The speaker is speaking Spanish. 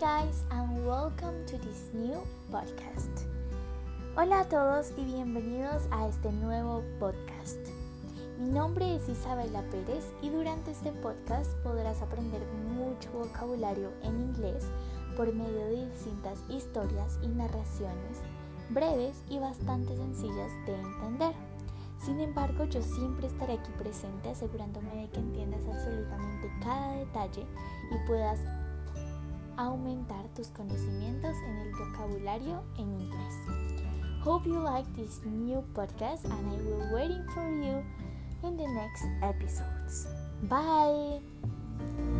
guys and welcome to this new podcast. Hola a todos y bienvenidos a este nuevo podcast. Mi nombre es Isabela Pérez y durante este podcast podrás aprender mucho vocabulario en inglés por medio de distintas historias y narraciones breves y bastante sencillas de entender. Sin embargo, yo siempre estaré aquí presente asegurándome de que entiendas absolutamente cada detalle y puedas aumentar tus conocimientos en el vocabulario en inglés. Hope you like this new podcast and I will waiting for you in the next episodes. Bye.